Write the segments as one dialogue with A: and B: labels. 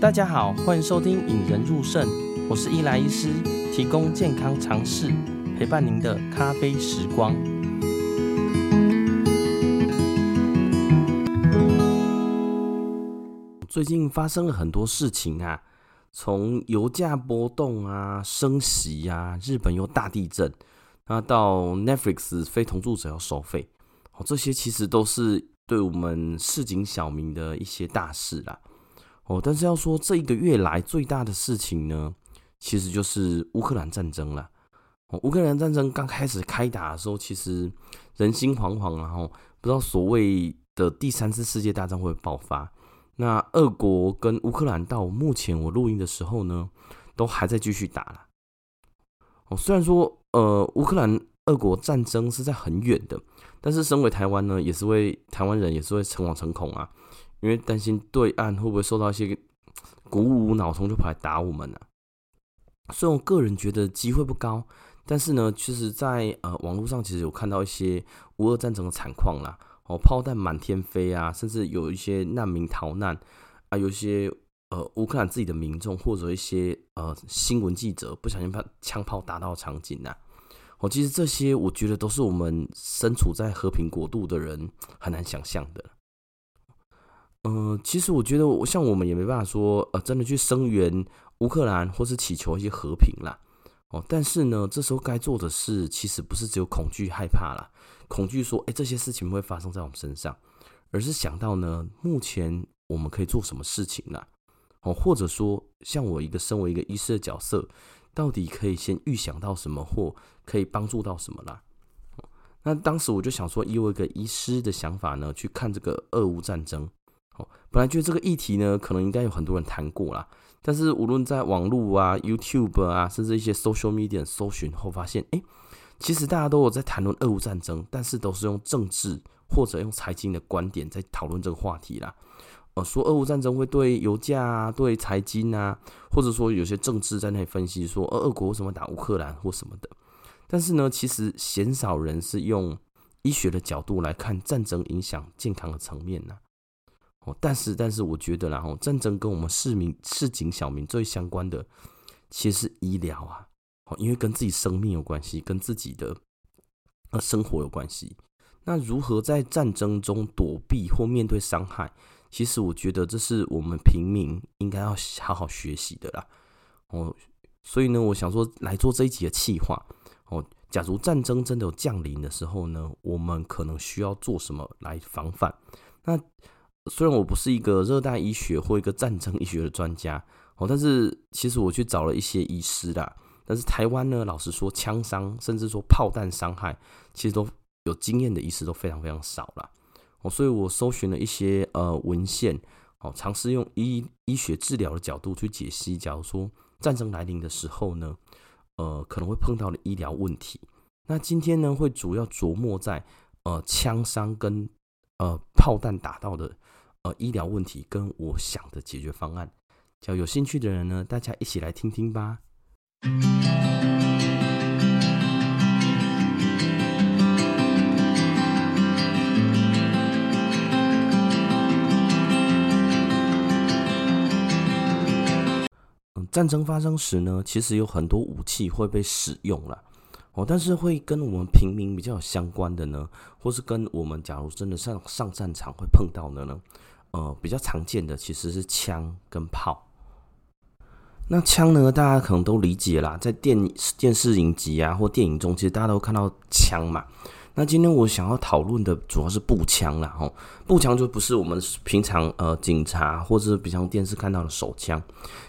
A: 大家好，欢迎收听《引人入胜》，我是伊莱医师，提供健康常识，陪伴您的咖啡时光。最近发生了很多事情啊，从油价波动啊、升息啊、日本又大地震，那到 Netflix 非同住者要收费，哦，这些其实都是。对我们市井小民的一些大事啦，哦，但是要说这一个月来最大的事情呢，其实就是乌克兰战争了。哦，乌克兰战争刚开始开打的时候，其实人心惶惶，然后不知道所谓的第三次世界大战会爆发。那俄国跟乌克兰到目前我录音的时候呢，都还在继续打了。哦，虽然说呃，乌克兰。俄国战争是在很远的，但是身为台湾呢，也是为台湾人也是会诚惶诚恐啊，因为担心对岸会不会受到一些鼓舞脑冲就跑来打我们呢、啊？所以我个人觉得机会不高，但是呢，其实在呃网络上其实有看到一些乌俄战争的惨况啦，哦，炮弹满天飞啊，甚至有一些难民逃难啊，有一些呃乌克兰自己的民众或者一些呃新闻记者不小心把枪炮打到场景啊。哦，其实这些我觉得都是我们身处在和平国度的人很难想象的。嗯、其实我觉得，像我们也没办法说，呃，真的去声援乌克兰或是祈求一些和平啦。哦，但是呢，这时候该做的事其实不是只有恐惧害怕啦，恐惧说，哎，这些事情会发生在我们身上，而是想到呢，目前我们可以做什么事情啦。哦，或者说，像我一个身为一个医师的角色。到底可以先预想到什么，或可以帮助到什么啦？那当时我就想说，以我一个医师的想法呢，去看这个俄乌战争。本来觉得这个议题呢，可能应该有很多人谈过啦。但是无论在网络啊、YouTube 啊，甚至一些 social media 搜寻后，发现，哎，其实大家都有在谈论俄乌战争，但是都是用政治或者用财经的观点在讨论这个话题啦。呃说俄乌战争会对油价啊、对财经啊，或者说有些政治在那里分析说，俄俄国为什么打乌克兰或什么的。但是呢，其实鲜少人是用医学的角度来看战争影响健康的层面呢。哦，但是但是我觉得然后，战争跟我们市民市井小民最相关的，其实是医疗啊。哦，因为跟自己生命有关系，跟自己的呃生活有关系。那如何在战争中躲避或面对伤害？其实我觉得这是我们平民应该要好好学习的啦。哦，所以呢，我想说来做这一集的企划。哦，假如战争真的有降临的时候呢，我们可能需要做什么来防范？那虽然我不是一个热带医学或一个战争医学的专家，哦，但是其实我去找了一些医师啦。但是台湾呢，老实说，枪伤甚至说炮弹伤害，其实都有经验的医师都非常非常少啦。哦，所以我搜寻了一些呃文献，哦，尝试用医医学治疗的角度去解析，假如说战争来临的时候呢，呃，可能会碰到的医疗问题。那今天呢，会主要琢磨在呃枪伤跟呃炮弹打到的呃医疗问题，跟我想的解决方案。叫有兴趣的人呢，大家一起来听听吧。战争发生时呢，其实有很多武器会被使用了哦，但是会跟我们平民比较相关的呢，或是跟我们假如真的上上战场会碰到的呢，呃，比较常见的其实是枪跟炮。那枪呢，大家可能都理解啦，在电电视影集啊或电影中，其实大家都看到枪嘛。那今天我想要讨论的主要是步枪啦，吼，步枪就不是我们平常呃警察或者是比较电视看到的手枪，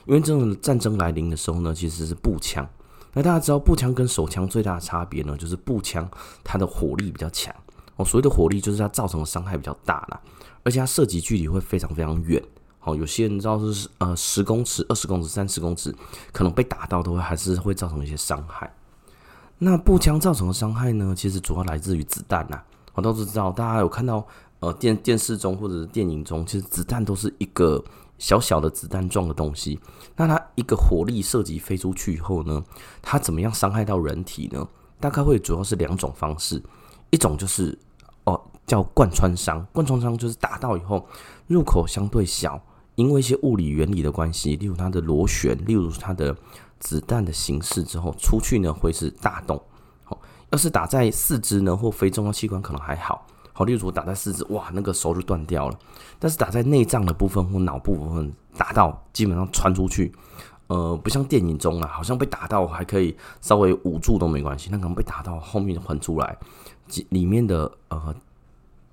A: 因为这种战争来临的时候呢，其实是步枪。那大家知道步枪跟手枪最大的差别呢，就是步枪它的火力比较强哦，所谓的火力就是它造成的伤害比较大啦，而且它射击距离会非常非常远，好，有些人知道是呃十公尺、二十公尺、三十公尺，可能被打到都会还是会造成一些伤害。那步枪造成的伤害呢，其实主要来自于子弹呐。我都知道，大家有看到呃电电视中或者是电影中，其实子弹都是一个小小的子弹状的东西。那它一个火力射击飞出去以后呢，它怎么样伤害到人体呢？大概会主要是两种方式，一种就是哦叫贯穿伤，贯穿伤就是打到以后入口相对小，因为一些物理原理的关系，例如它的螺旋，例如它的子弹的形式之后出去呢会是大洞。好，要是打在四肢呢或非重要器官可能还好。好，例如打在四肢，哇，那个手就断掉了。但是打在内脏的部分或脑部分打到，基本上穿出去，呃，不像电影中啊，好像被打到还可以稍微捂住都没关系。那可能被打到后面喷出来，里面的呃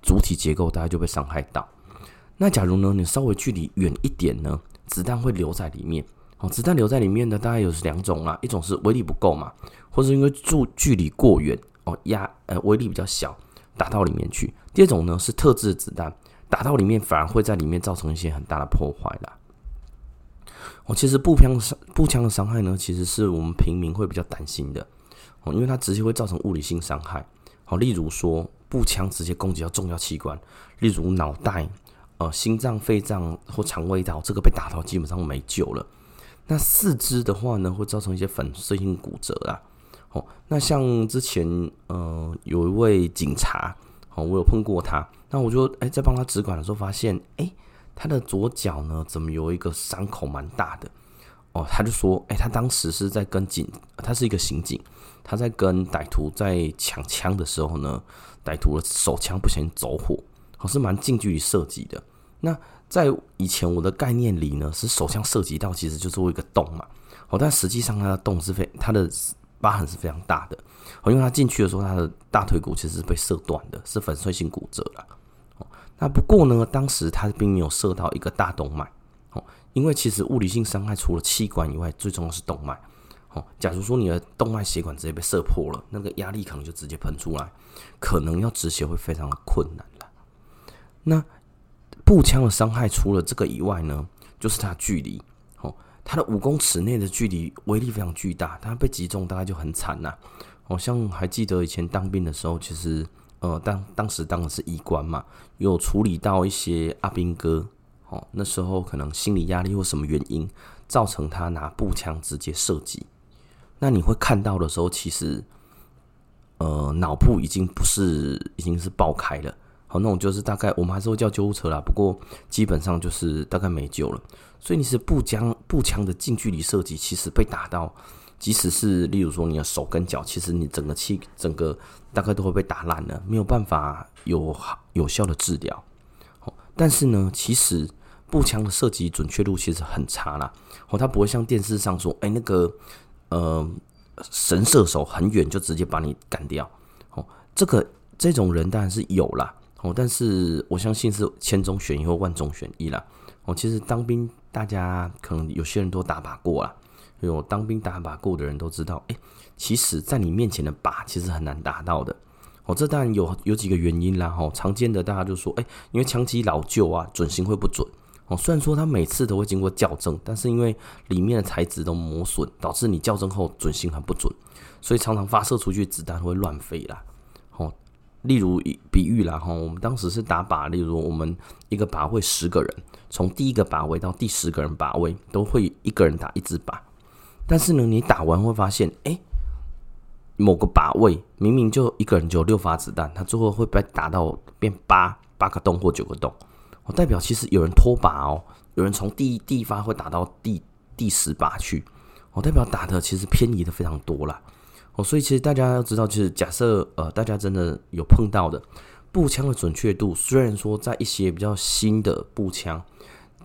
A: 主体结构大概就被伤害到。那假如呢，你稍微距离远一点呢，子弹会留在里面。哦，子弹留在里面的大概有两种啊，一种是威力不够嘛，或者因为距距离过远哦，压呃威力比较小。打到里面去。第二种呢是特制的子弹，打到里面反而会在里面造成一些很大的破坏啦。哦，其实步枪伤步枪的伤害呢，其实是我们平民会比较担心的哦，因为它直接会造成物理性伤害。好，例如说步枪直接攻击到重要器官，例如脑袋、呃心脏、肺脏或肠胃道，这个被打到基本上没救了。那四肢的话呢，会造成一些粉碎性骨折啊。哦，那像之前呃有一位警察，哦，我有碰过他，那我就哎在帮他直管的时候发现，哎，他的左脚呢怎么有一个伤口蛮大的？哦，他就说，哎，他当时是在跟警，他是一个刑警，他在跟歹徒在抢枪的时候呢，歹徒的手枪不小心走火，好是蛮近距离射击的。那在以前我的概念里呢，是手枪射击到其实就是一个洞嘛，哦，但实际上他的洞是非他的。疤痕是非常大的，哦，因为他进去的时候，他的大腿骨其实是被射断的，是粉碎性骨折了。哦，那不过呢，当时他并没有射到一个大动脉，哦，因为其实物理性伤害除了器官以外，最重要是动脉。哦，假如说你的动脉血管直接被射破了，那个压力可能就直接喷出来，可能要止血会非常的困难了。那步枪的伤害除了这个以外呢，就是它距离哦。它的五公尺内的距离威力非常巨大，它被击中大概就很惨呐。好像还记得以前当兵的时候，其实呃当当时当的是医官嘛，有处理到一些阿兵哥，哦，那时候可能心理压力或什么原因，造成他拿步枪直接射击。那你会看到的时候，其实呃脑部已经不是已经是爆开了。好，那种就是大概我们还是会叫救护车啦，不过基本上就是大概没救了。所以你是步枪步枪的近距离射击，其实被打到，即使是例如说你的手跟脚，其实你整个气整个大概都会被打烂了，没有办法有有效的治疗。但是呢，其实步枪的射击准确度其实很差啦。哦，它不会像电视上说，哎，那个呃神射手很远就直接把你干掉。哦，这个这种人当然是有啦。哦，但是我相信是千中选一或万中选一啦。哦，其实当兵，大家可能有些人都打靶过啦。有当兵打靶过的人都知道，哎，其实在你面前的靶其实很难打到的。哦，这当然有有几个原因啦。哦，常见的大家就说，哎，因为枪机老旧啊，准星会不准。哦，虽然说它每次都会经过校正，但是因为里面的材质都磨损，导致你校正后准星很不准，所以常常发射出去子弹会乱飞啦。哦例如比喻啦哈，我们当时是打靶，例如我们一个靶位十个人，从第一个靶位到第十个人靶位，都会一个人打一支靶。但是呢，你打完会发现，哎，某个靶位明明就一个人就有六发子弹，他最后会被打到变八八个洞或九个洞，哦，代表其实有人脱靶哦，有人从第一第一发会打到第第十靶去，哦，代表打的其实偏移的非常多啦。哦，所以其实大家要知道，就是假设呃，大家真的有碰到的步枪的准确度，虽然说在一些比较新的步枪，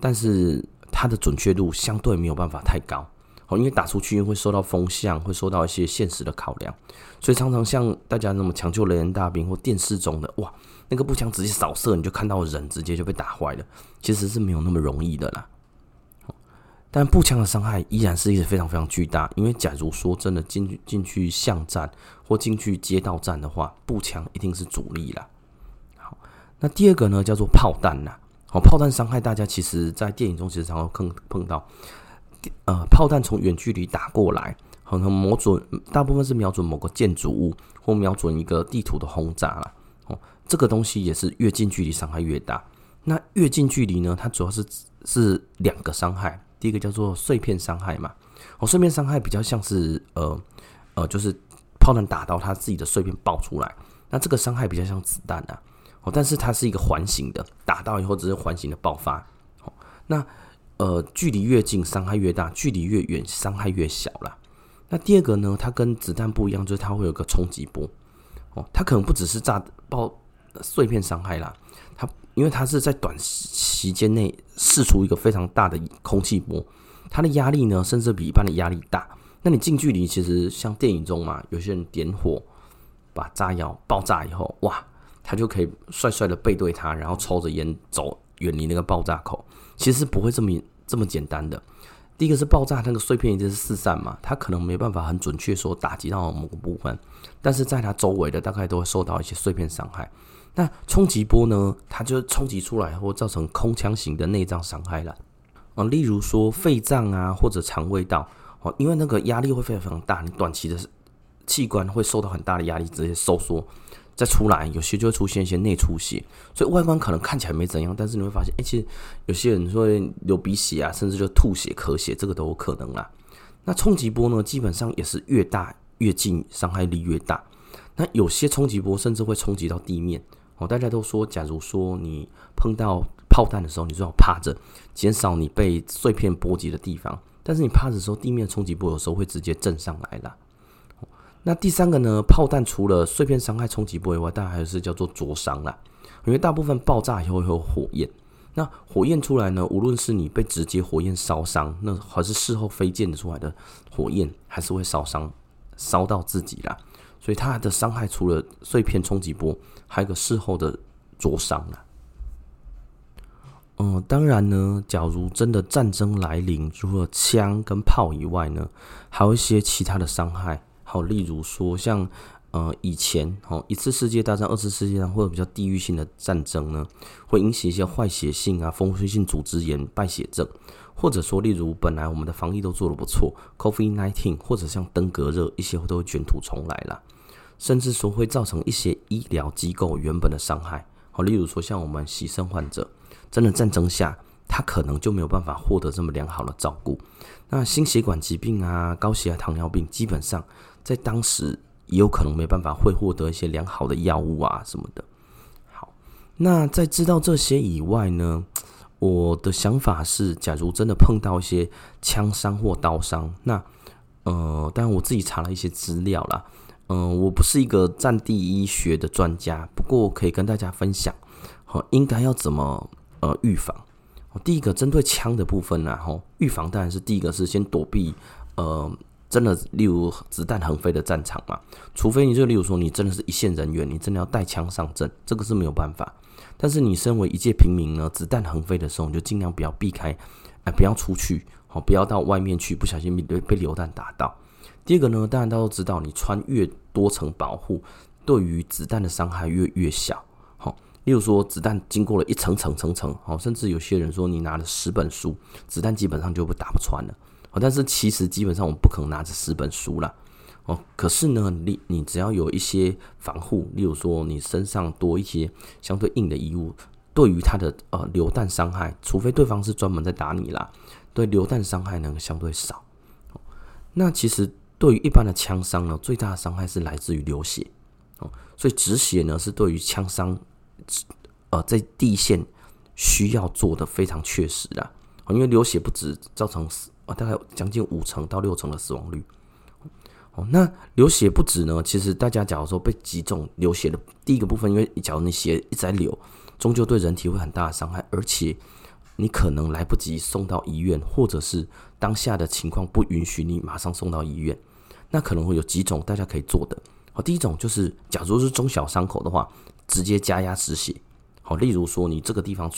A: 但是它的准确度相对没有办法太高。哦，因为打出去会受到风向，会受到一些现实的考量，所以常常像大家那么抢救雷恩大兵或电视中的，哇，那个步枪直接扫射，你就看到人直接就被打坏了，其实是没有那么容易的啦。但步枪的伤害依然是一直非常非常巨大，因为假如说真的进去进去巷战或进去街道战的话，步枪一定是主力啦。好，那第二个呢叫做炮弹呐。好，炮弹伤害大家其实在电影中其实常常碰碰到，呃，炮弹从远距离打过来，可能瞄准，大部分是瞄准某个建筑物或瞄准一个地图的轰炸啦。哦，这个东西也是越近距离伤害越大。那越近距离呢，它主要是是两个伤害。第一个叫做碎片伤害嘛，哦，碎片伤害比较像是呃呃，就是炮弹打到它自己的碎片爆出来，那这个伤害比较像子弹啊，哦，但是它是一个环形的，打到以后只是环形的爆发，哦，那呃，距离越近伤害越大，距离越远伤害越小啦。那第二个呢，它跟子弹不一样，就是它会有个冲击波哦，它可能不只是炸爆碎片伤害啦，它因为它是在短时间内释出一个非常大的空气波，它的压力呢，甚至比一般的压力大。那你近距离其实像电影中嘛，有些人点火把炸药爆炸以后，哇，他就可以帅帅的背对他，然后抽着烟走远离那个爆炸口。其实不会这么这么简单的。第一个是爆炸那个碎片一直是四散嘛，它可能没办法很准确说打击到某个部分，但是在它周围的大概都会受到一些碎片伤害。那冲击波呢，它就冲击出来或造成空腔型的内脏伤害了啊，例如说肺脏啊或者肠胃道。哦，因为那个压力会非常非常大，你短期的器官会受到很大的压力，直接收缩再出来，有些就会出现一些内出血，所以外观可能看起来没怎样，但是你会发现，哎，其实有些人会流鼻血啊，甚至就吐血、咳血，这个都有可能啦。那冲击波呢，基本上也是越大越近，伤害力越大。那有些冲击波甚至会冲击到地面。哦，大家都说，假如说你碰到炮弹的时候，你最好趴着，减少你被碎片波及的地方。但是你趴着的时候，地面冲击波有时候会直接震上来了。那第三个呢？炮弹除了碎片伤害冲击波以外，当然还是叫做灼伤啦。因为大部分爆炸以后会有火焰，那火焰出来呢，无论是你被直接火焰烧伤，那还是事后飞溅出来的火焰，还是会烧伤，烧到自己啦。所以它的伤害除了碎片冲击波，还有个事后的灼伤啊。嗯，当然呢，假如真的战争来临，除了枪跟炮以外呢，还有一些其他的伤害。好，例如说像呃以前哦，一次世界大战、二次世界大战或者比较地域性的战争呢，会引起一些坏血性啊、风湿性组织炎、败血症，或者说例如本来我们的防疫都做得不错，COVID-19 或者像登革热一些都会卷土重来了，甚至说会造成一些医疗机构原本的伤害。好，例如说像我们牺牲患者。真的战争下，他可能就没有办法获得这么良好的照顾。那心血管疾病啊、高血压、糖尿病，基本上在当时也有可能没办法会获得一些良好的药物啊什么的。好，那在知道这些以外呢，我的想法是，假如真的碰到一些枪伤或刀伤，那呃，当然我自己查了一些资料啦。嗯、我不是一个战地医学的专家，不过可以跟大家分享，好，应该要怎么。呃，预防，第一个针对枪的部分呢，吼，预防当然是第一个是先躲避，呃，真的，例如子弹横飞的战场嘛，除非你就例如说你真的是一线人员，你真的要带枪上阵，这个是没有办法。但是你身为一介平民呢，子弹横飞的时候，你就尽量不要避开，哎，不要出去，好，不要到外面去，不小心被被流弹打到。第二个呢，当然大家都知道，你穿越多层保护，对于子弹的伤害越越小。好例如说，子弹经过了一层层层层，哦，甚至有些人说，你拿了十本书，子弹基本上就被打不穿了。哦，但是其实基本上我们不可能拿着十本书啦。哦，可是呢，你你只要有一些防护，例如说你身上多一些相对硬的衣物，对于它的呃流弹伤害，除非对方是专门在打你啦，对流弹伤害呢相对少。那其实对于一般的枪伤呢，最大的伤害是来自于流血。哦，所以止血呢是对于枪伤。呃，在第一线需要做的非常确实啊，因为流血不止造成死啊，大概将近五成到六成的死亡率。哦，那流血不止呢，其实大家假如说被击中流血的第一个部分，因为假如你血一直在流，终究对人体会很大的伤害，而且你可能来不及送到医院，或者是当下的情况不允许你马上送到医院，那可能会有几种大家可以做的。哦，第一种就是，假如是中小伤口的话。直接加压止血，好，例如说你这个地方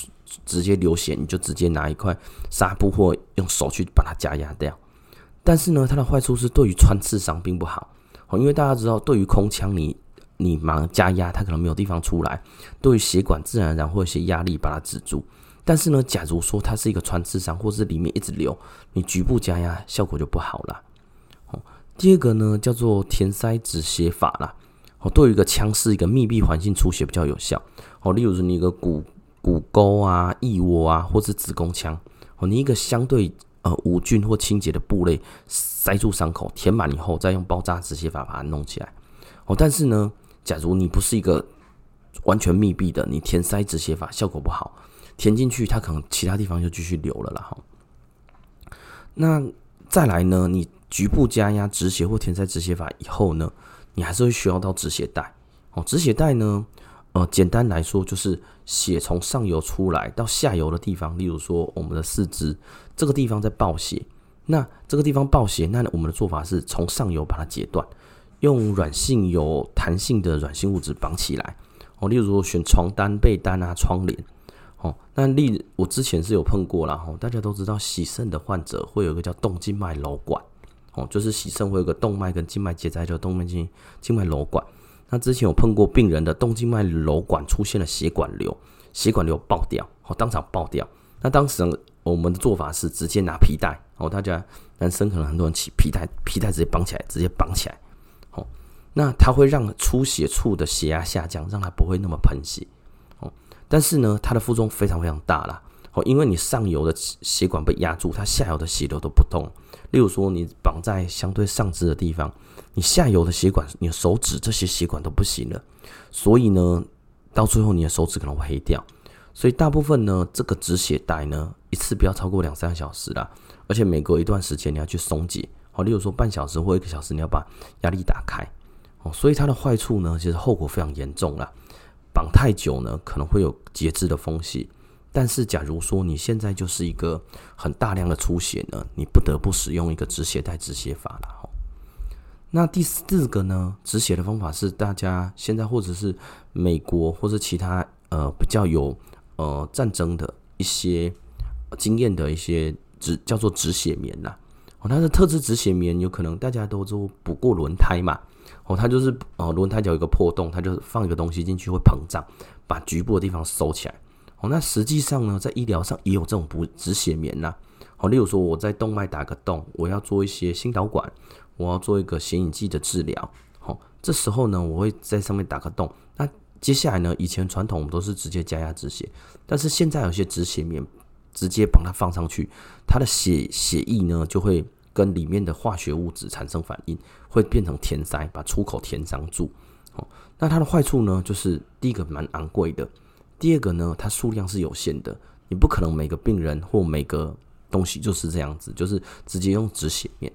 A: 直接流血，你就直接拿一块纱布或用手去把它加压掉。但是呢，它的坏处是对于穿刺伤并不好，好，因为大家知道，对于空腔你你忙加压，它可能没有地方出来，对于血管自然而然会一些压力把它止住。但是呢，假如说它是一个穿刺伤，或是里面一直流，你局部加压效果就不好了。第二个呢叫做填塞止血法啦。哦，对于一个腔是一个密闭环境出血比较有效。哦，例如说你一个骨骨沟啊、腋窝啊，或是子宫腔，哦，你一个相对呃无菌或清洁的部类塞住伤口，填满以后，再用包扎止血法把它弄起来。哦，但是呢，假如你不是一个完全密闭的，你填塞止血法效果不好，填进去它可能其他地方就继续流了啦。哈。那再来呢，你局部加压止血或填塞止血法以后呢，你还是会需要到止血带。哦，止血带呢，呃，简单来说就是血从上游出来到下游的地方，例如说我们的四肢这个地方在爆血，那这个地方爆血，那我们的做法是从上游把它截断，用软性有弹性的软性物质绑起来。哦，例如说选床单、被单啊、窗帘。哦，那例我之前是有碰过啦。哦，大家都知道洗肾的患者会有一个叫动静脉瘘管。哦，就是洗肾会有个动脉跟静脉结在，叫动脉静静脉瘘管。那之前有碰过病人的动静脉瘘管出现了血管瘤，血管瘤爆掉，哦，当场爆掉。那当时我们的做法是直接拿皮带，哦，大家男生可能很多人起皮带，皮带直接绑起来，直接绑起来。哦，那它会让出血处的血压下降，让它不会那么喷血。但是呢，它的负重非常非常大啦。哦，因为你上游的血管被压住，它下游的血流都不动。例如说，你绑在相对上肢的地方，你下游的血管，你的手指这些血管都不行了，所以呢，到最后你的手指可能会黑掉。所以大部分呢，这个止血带呢，一次不要超过两三个小时啦，而且每隔一段时间你要去松解。好，例如说半小时或一个小时，你要把压力打开。哦，所以它的坏处呢，其实后果非常严重啦。绑太久呢，可能会有截肢的风险。但是，假如说你现在就是一个很大量的出血呢，你不得不使用一个止血带止血法了哈。那第四个呢，止血的方法是大家现在或者是美国或者其他呃比较有呃战争的一些经验的一些止叫做止血棉呐。哦，它的特制止血棉有可能大家都都补过轮胎嘛。哦，它就是哦轮胎脚有一个破洞，它就放一个东西进去会膨胀，把局部的地方收起来。哦，那实际上呢，在医疗上也有这种补止血棉呐。好，例如说我在动脉打个洞，我要做一些心导管，我要做一个显影剂的治疗。好，这时候呢，我会在上面打个洞。那接下来呢，以前传统我们都是直接加压止血，但是现在有些止血棉直接把它放上去，它的血血液呢就会跟里面的化学物质产生反应，会变成填塞，把出口填上住。哦，那它的坏处呢，就是第一个蛮昂贵的。第二个呢，它数量是有限的，你不可能每个病人或每个东西就是这样子，就是直接用止血棉。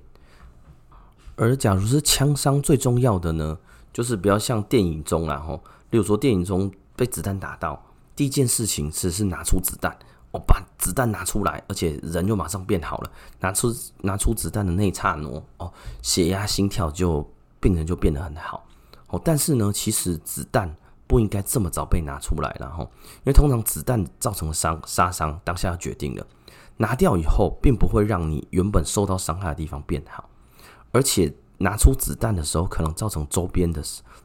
A: 而假如是枪伤，最重要的呢，就是不要像电影中啊吼，例如说电影中被子弹打到，第一件事情只是拿出子弹，哦，把子弹拿出来，而且人就马上变好了。拿出拿出子弹的那一刹那，哦，血压、心跳就病人就变得很好。哦，但是呢，其实子弹。不应该这么早被拿出来，然后，因为通常子弹造成的伤杀伤当下要决定了，拿掉以后，并不会让你原本受到伤害的地方变好，而且拿出子弹的时候，可能造成周边的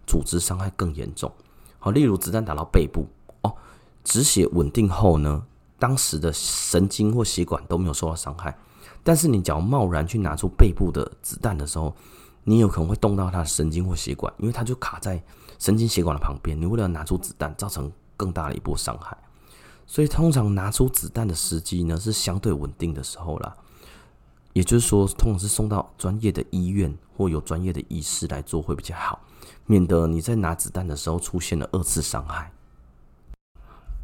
A: 组织伤害更严重。好，例如子弹打到背部，哦，止血稳定后呢，当时的神经或血管都没有受到伤害，但是你只要贸然去拿出背部的子弹的时候，你有可能会动到他的神经或血管，因为它就卡在。神经血管的旁边，你为了拿出子弹，造成更大的一波伤害，所以通常拿出子弹的时机呢，是相对稳定的时候啦。也就是说，通常是送到专业的医院或有专业的医师来做会比较好，免得你在拿子弹的时候出现了二次伤害。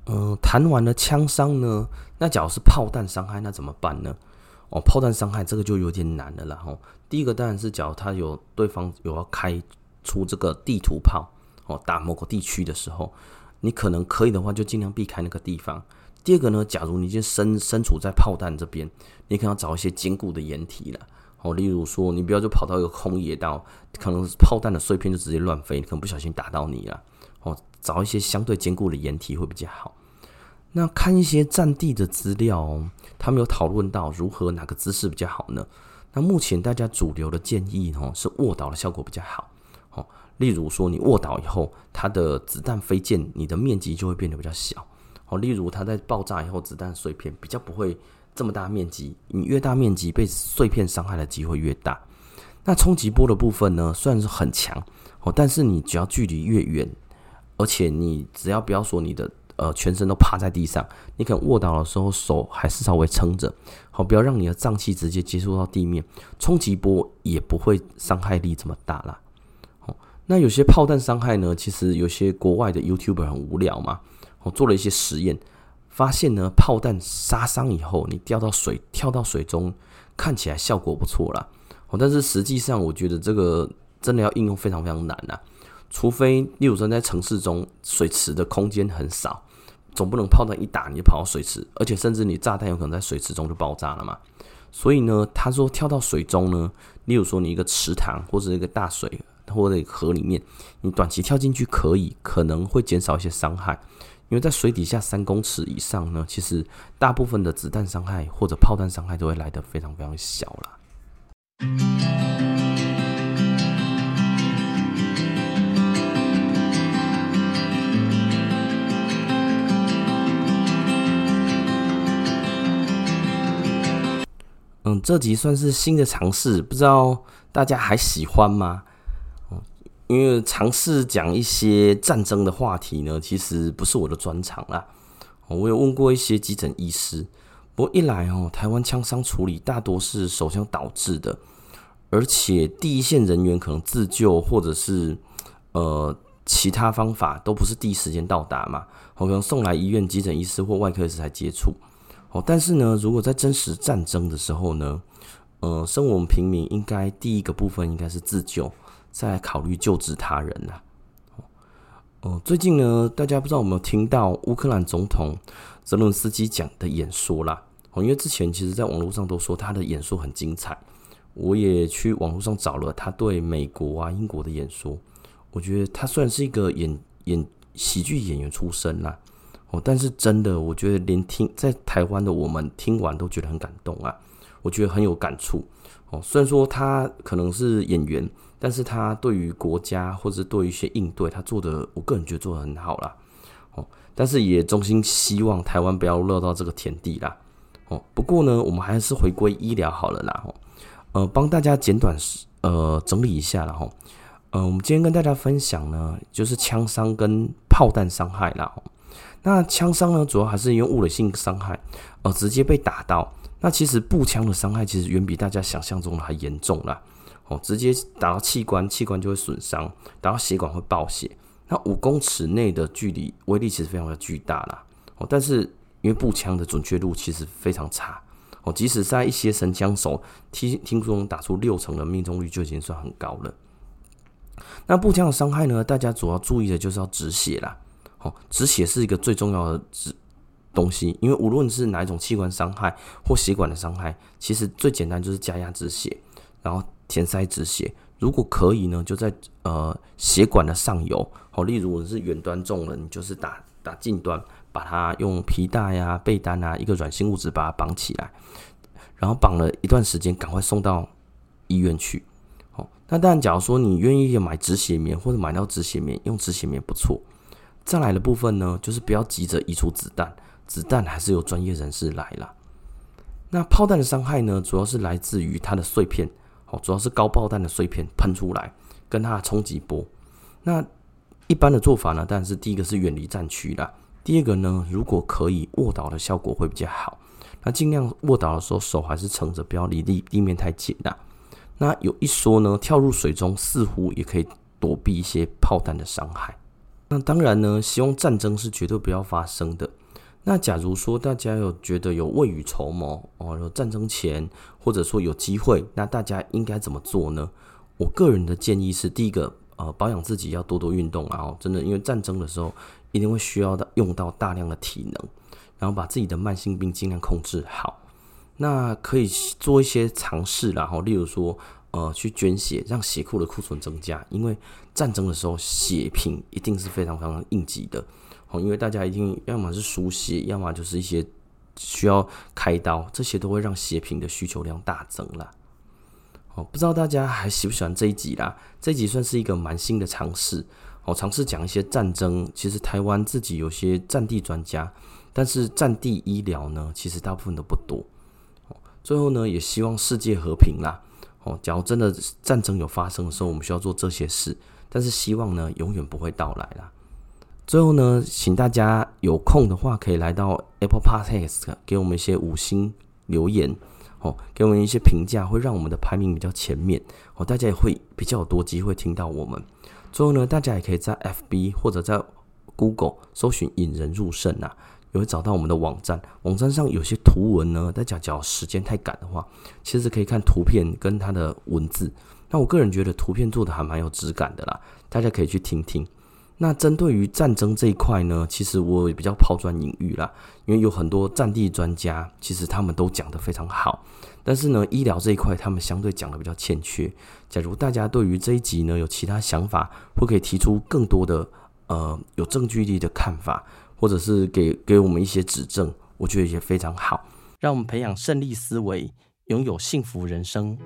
A: 嗯、呃，谈完了枪伤呢，那假如是炮弹伤害，那怎么办呢？哦，炮弹伤害这个就有点难了啦。吼，第一个当然是假如他有对方有要开出这个地图炮。哦，打某个地区的时候，你可能可以的话，就尽量避开那个地方。第二个呢，假如你已经身身处在炮弹这边，你可能要找一些坚固的掩体了。哦，例如说，你不要就跑到一个空野道，可能炮弹的碎片就直接乱飞，你可能不小心打到你了。找一些相对坚固的掩体会比较好。那看一些战地的资料哦，他们有讨论到如何哪个姿势比较好呢？那目前大家主流的建议哦，是卧倒的效果比较好。哦例如说，你卧倒以后，它的子弹飞溅，你的面积就会变得比较小。哦，例如它在爆炸以后，子弹碎片比较不会这么大面积。你越大面积被碎片伤害的机会越大。那冲击波的部分呢，虽然是很强哦，但是你只要距离越远，而且你只要不要说你的呃全身都趴在地上，你可能卧倒的时候手还是稍微撑着，好，不要让你的脏器直接接触到地面，冲击波也不会伤害力这么大啦。那有些炮弹伤害呢，其实有些国外的 YouTuber 很无聊嘛，我做了一些实验，发现呢，炮弹杀伤以后，你掉到水跳到水中，看起来效果不错啦。哦，但是实际上我觉得这个真的要应用非常非常难啊。除非，例如说在城市中水池的空间很少，总不能炮弹一打你就跑到水池，而且甚至你炸弹有可能在水池中就爆炸了嘛。所以呢，他说跳到水中呢，例如说你一个池塘或者一个大水或者河里面，你短期跳进去可以，可能会减少一些伤害，因为在水底下三公尺以上呢，其实大部分的子弹伤害或者炮弹伤害都会来得非常非常小啦。这集算是新的尝试，不知道大家还喜欢吗？嗯，因为尝试讲一些战争的话题呢，其实不是我的专长啦。我有问过一些急诊医师，不过一来哦，台湾枪伤处理大多是手枪导致的，而且第一线人员可能自救或者是呃其他方法都不是第一时间到达嘛，可能送来医院急诊医师或外科医师才接触。哦，但是呢，如果在真实战争的时候呢，呃，身为我们平民，应该第一个部分应该是自救，再来考虑救治他人啦。哦、最近呢，大家不知道有没有听到乌克兰总统泽伦斯基讲的演说啦？哦，因为之前其实在网络上都说他的演说很精彩，我也去网络上找了他对美国啊、英国的演说，我觉得他虽然是一个演演喜剧演员出身啦。哦，但是真的，我觉得连听在台湾的我们听完都觉得很感动啊，我觉得很有感触。哦，虽然说他可能是演员，但是他对于国家或者对于一些应对，他做的，我个人觉得做的很好啦。哦，但是也衷心希望台湾不要落到这个田地啦。哦，不过呢，我们还是回归医疗好了啦。哦，呃，帮大家简短呃整理一下啦。哈。呃，我们今天跟大家分享呢，就是枪伤跟炮弹伤害啦。那枪伤呢，主要还是因为物理性伤害，呃，直接被打到。那其实步枪的伤害其实远比大家想象中的还严重啦。哦，直接打到器官，器官就会损伤，打到血管会爆血。那五公尺内的距离，威力其实非常的巨大啦。哦，但是因为步枪的准确度其实非常差。哦，即使在一些神枪手，听听说能打出六成的命中率就已经算很高了。那步枪的伤害呢，大家主要注意的就是要止血啦。哦，止血是一个最重要的止东西，因为无论是哪一种器官伤害或血管的伤害，其实最简单就是加压止血，然后填塞止血。如果可以呢，就在呃血管的上游，哦，例如我是远端中了，你就是打打近端，把它用皮带啊、被单啊，一个软性物质把它绑起来，然后绑了一段时间，赶快送到医院去。哦，那当然，假如说你愿意买止血棉或者买到止血棉，用止血棉不错。再来的部分呢，就是不要急着移除子弹，子弹还是由专业人士来啦。那炮弹的伤害呢，主要是来自于它的碎片，哦，主要是高爆弹的碎片喷出来，跟它的冲击波。那一般的做法呢，当然是第一个是远离战区啦，第二个呢，如果可以卧倒的效果会比较好。那尽量卧倒的时候手还是撑着，不要离地地面太近啦。那有一说呢，跳入水中似乎也可以躲避一些炮弹的伤害。那当然呢，希望战争是绝对不要发生的。那假如说大家有觉得有未雨绸缪哦，有战争前或者说有机会，那大家应该怎么做呢？我个人的建议是，第一个，呃，保养自己要多多运动啊，真的，因为战争的时候一定会需要到用到大量的体能，然后把自己的慢性病尽量控制好。那可以做一些尝试，然后例如说。呃，去捐血，让血库的库存增加。因为战争的时候，血品一定是非常非常应急的。哦，因为大家一定要么是输血，要么就是一些需要开刀，这些都会让血品的需求量大增啦。哦，不知道大家还喜不喜欢这一集啦？这一集算是一个蛮新的尝试。哦，尝试讲一些战争。其实台湾自己有些战地专家，但是战地医疗呢，其实大部分都不多。最后呢，也希望世界和平啦。哦，假如真的战争有发生的时候，我们需要做这些事，但是希望呢，永远不会到来啦。最后呢，请大家有空的话，可以来到 Apple Podcast，给我们一些五星留言，哦，给我们一些评价，会让我们的排名比较前面，哦，大家也会比较多机会听到我们。最后呢，大家也可以在 FB 或者在 Google 搜寻“引人入胜”啊，也会找到我们的网站。网站上有些图文呢，大家只要时间太赶的话，其实可以看图片跟它的文字。那我个人觉得图片做的还蛮有质感的啦，大家可以去听听。那针对于战争这一块呢，其实我也比较抛砖引玉啦，因为有很多战地专家，其实他们都讲得非常好。但是呢，医疗这一块他们相对讲得比较欠缺。假如大家对于这一集呢有其他想法，或可以提出更多的呃有证据力的看法，或者是给给我们一些指正，我觉得也非常好。让我们培养胜利思维，拥有幸福人生。